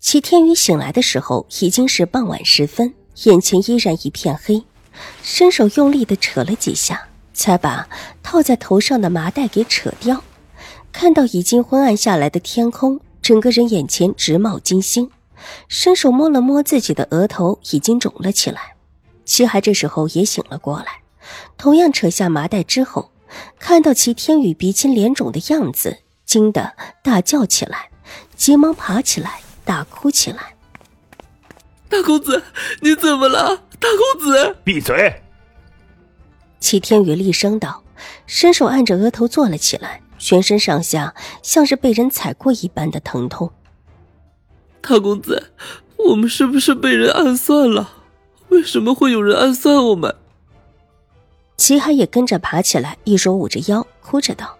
齐天宇醒来的时候已经是傍晚时分，眼前依然一片黑，伸手用力的扯了几下，才把套在头上的麻袋给扯掉。看到已经昏暗下来的天空，整个人眼前直冒金星，伸手摸了摸自己的额头，已经肿了起来。齐海这时候也醒了过来，同样扯下麻袋之后，看到齐天宇鼻青脸肿的样子，惊得大叫起来，急忙爬起来。大哭起来，大公子，你怎么了？大公子，闭嘴！齐天宇厉声道，伸手按着额头坐了起来，全身上下像是被人踩过一般的疼痛。大公子，我们是不是被人暗算了？为什么会有人暗算我们？齐海也跟着爬起来，一手捂着腰，哭着道：“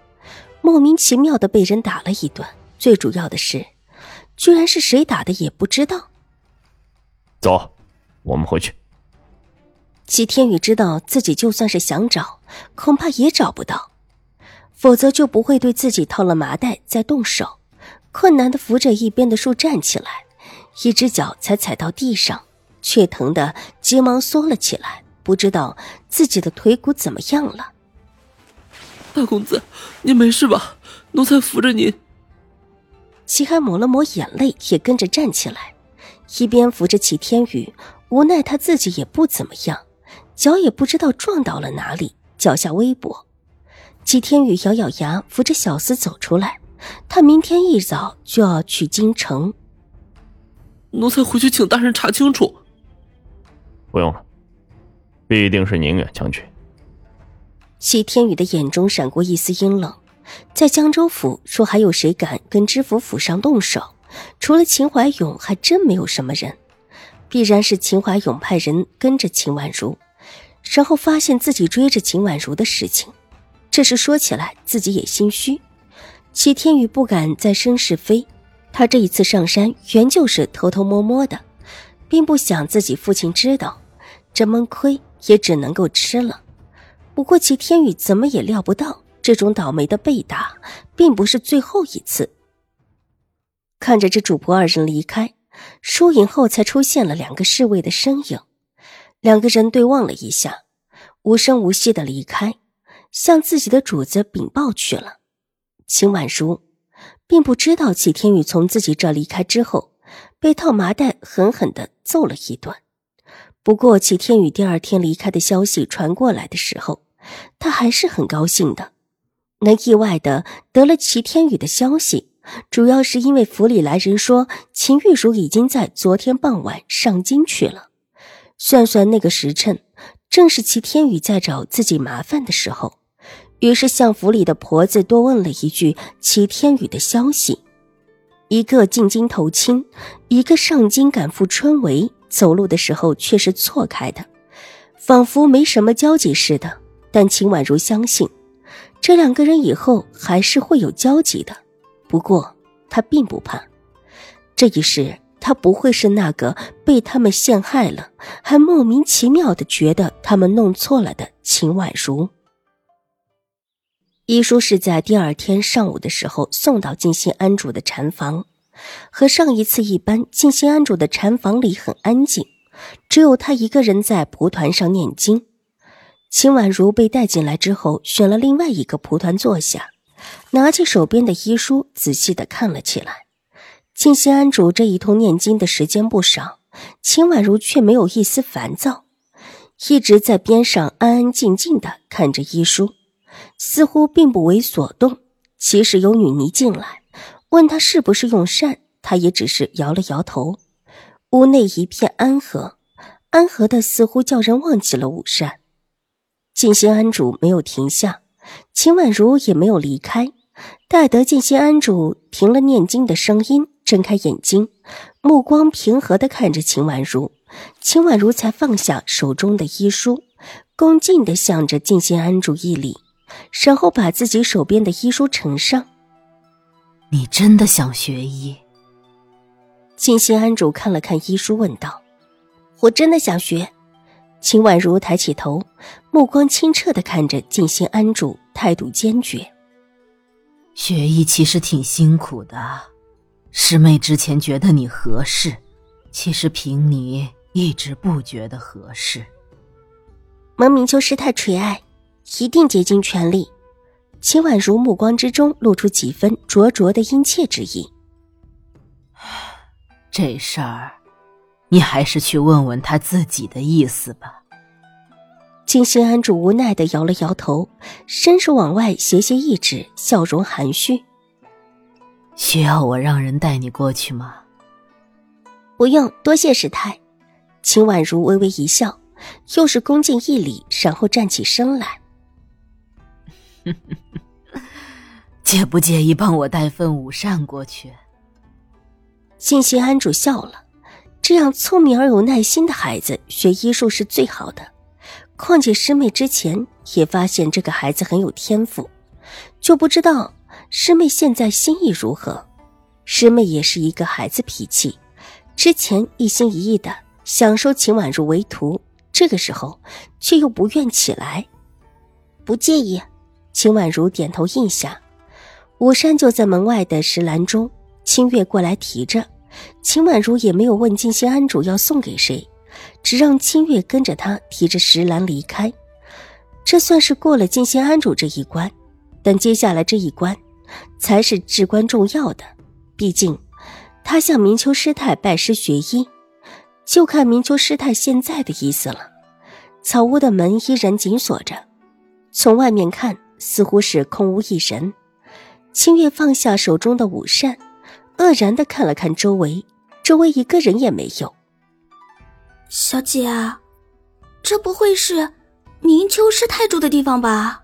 莫名其妙的被人打了一顿，最主要的是。”居然是谁打的也不知道。走，我们回去。齐天宇知道自己就算是想找，恐怕也找不到，否则就不会对自己套了麻袋再动手。困难的扶着一边的树站起来，一只脚才踩到地上，却疼的急忙缩了起来，不知道自己的腿骨怎么样了。大公子，您没事吧？奴才扶着您。齐海抹了抹眼泪，也跟着站起来，一边扶着齐天宇。无奈他自己也不怎么样，脚也不知道撞到了哪里，脚下微跛。齐天宇咬咬牙，扶着小厮走出来。他明天一早就要去京城。奴才回去请大人查清楚。不用了，必定是宁远将军。齐天宇的眼中闪过一丝阴冷。在江州府，说还有谁敢跟知府府上动手？除了秦怀勇，还真没有什么人。必然是秦怀勇派人跟着秦婉如，然后发现自己追着秦婉如的事情。这事说起来，自己也心虚。齐天宇不敢再生是非，他这一次上山原就是偷偷摸摸的，并不想自己父亲知道，这闷亏也只能够吃了。不过齐天宇怎么也料不到。这种倒霉的被打，并不是最后一次。看着这主仆二人离开，疏影后才出现了两个侍卫的身影。两个人对望了一下，无声无息的离开，向自己的主子禀报去了。秦婉如并不知道齐天宇从自己这离开之后，被套麻袋狠狠的揍了一顿。不过齐天宇第二天离开的消息传过来的时候，他还是很高兴的。能意外的得了齐天宇的消息，主要是因为府里来人说秦玉茹已经在昨天傍晚上京去了。算算那个时辰，正是齐天宇在找自己麻烦的时候，于是向府里的婆子多问了一句齐天宇的消息。一个进京投亲，一个上京赶赴春闱，走路的时候却是错开的，仿佛没什么交集似的。但秦婉如相信。这两个人以后还是会有交集的，不过他并不怕，这一世他不会是那个被他们陷害了，还莫名其妙的觉得他们弄错了的秦婉如。医书是在第二天上午的时候送到静心安主的禅房，和上一次一般，静心安主的禅房里很安静，只有他一个人在蒲团上念经。秦婉如被带进来之后，选了另外一个蒲团坐下，拿起手边的医书，仔细的看了起来。静心安主这一通念经的时间不少，秦婉如却没有一丝烦躁，一直在边上安安静静的看着医书，似乎并不为所动。其实有女尼进来，问他是不是用膳，他也只是摇了摇头。屋内一片安和，安和的似乎叫人忘记了午膳。静心安主没有停下，秦婉如也没有离开。待得静心安主停了念经的声音，睁开眼睛，目光平和的看着秦婉如，秦婉如才放下手中的医书，恭敬的向着静心安主一礼，然后把自己手边的医书呈上。你真的想学医？静心安主看了看医书，问道：“我真的想学。”秦婉如抬起头，目光清澈的看着静心安主，态度坚决。学艺其实挺辛苦的，师妹之前觉得你合适，其实凭你一直不觉得合适。蒙明秋师太垂爱，一定竭尽全力。秦婉如目光之中露出几分灼灼的殷切之意。这事儿。你还是去问问他自己的意思吧。金心安主无奈的摇了摇头，伸手往外斜斜一指，笑容含蓄：“需要我让人带你过去吗？”“不用，多谢师太。”秦婉如微微一笑，又是恭敬一礼，然后站起身来：“ 介不介意帮我带份午膳过去？”金心安主笑了。这样聪明而有耐心的孩子学医术是最好的。况且师妹之前也发现这个孩子很有天赋，就不知道师妹现在心意如何。师妹也是一个孩子脾气，之前一心一意的想收秦婉如为徒，这个时候却又不愿起来。不介意，秦婉如点头应下。武山就在门外的石栏中，清月过来提着。秦婉如也没有问静心庵主要送给谁，只让清月跟着他提着石篮离开。这算是过了静心庵主这一关，但接下来这一关才是至关重要的。毕竟他向明秋师太拜师学医，就看明秋师太现在的意思了。草屋的门依然紧锁着，从外面看似乎是空无一人。清月放下手中的午膳。愕然的看了看周围，周围一个人也没有。小姐，这不会是明秋师太住的地方吧？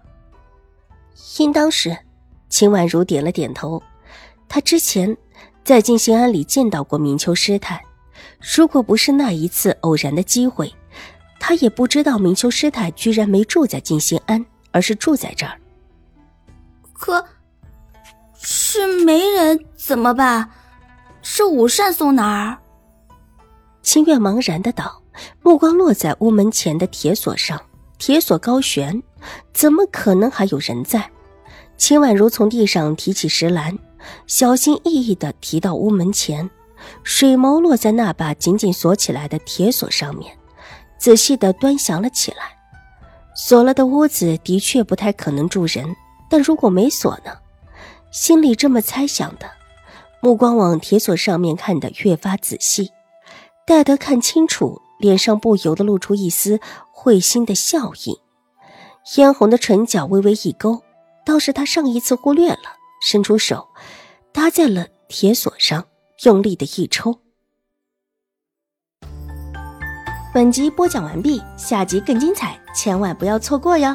应当是。秦婉如点了点头。她之前在静心庵里见到过明秋师太，如果不是那一次偶然的机会，她也不知道明秋师太居然没住在静心庵，而是住在这儿。可。是没人怎么办？是午膳送哪儿？清月茫然的道，目光落在屋门前的铁锁上，铁锁高悬，怎么可能还有人在？秦婉如从地上提起石篮，小心翼翼的提到屋门前，水眸落在那把紧紧锁起来的铁锁上面，仔细的端详了起来。锁了的屋子的确不太可能住人，但如果没锁呢？心里这么猜想的，目光往铁锁上面看得越发仔细。待得看清楚，脸上不由得露出一丝会心的笑意，嫣红的唇角微微一勾，倒是他上一次忽略了，伸出手搭在了铁锁上，用力的一抽。本集播讲完毕，下集更精彩，千万不要错过哟。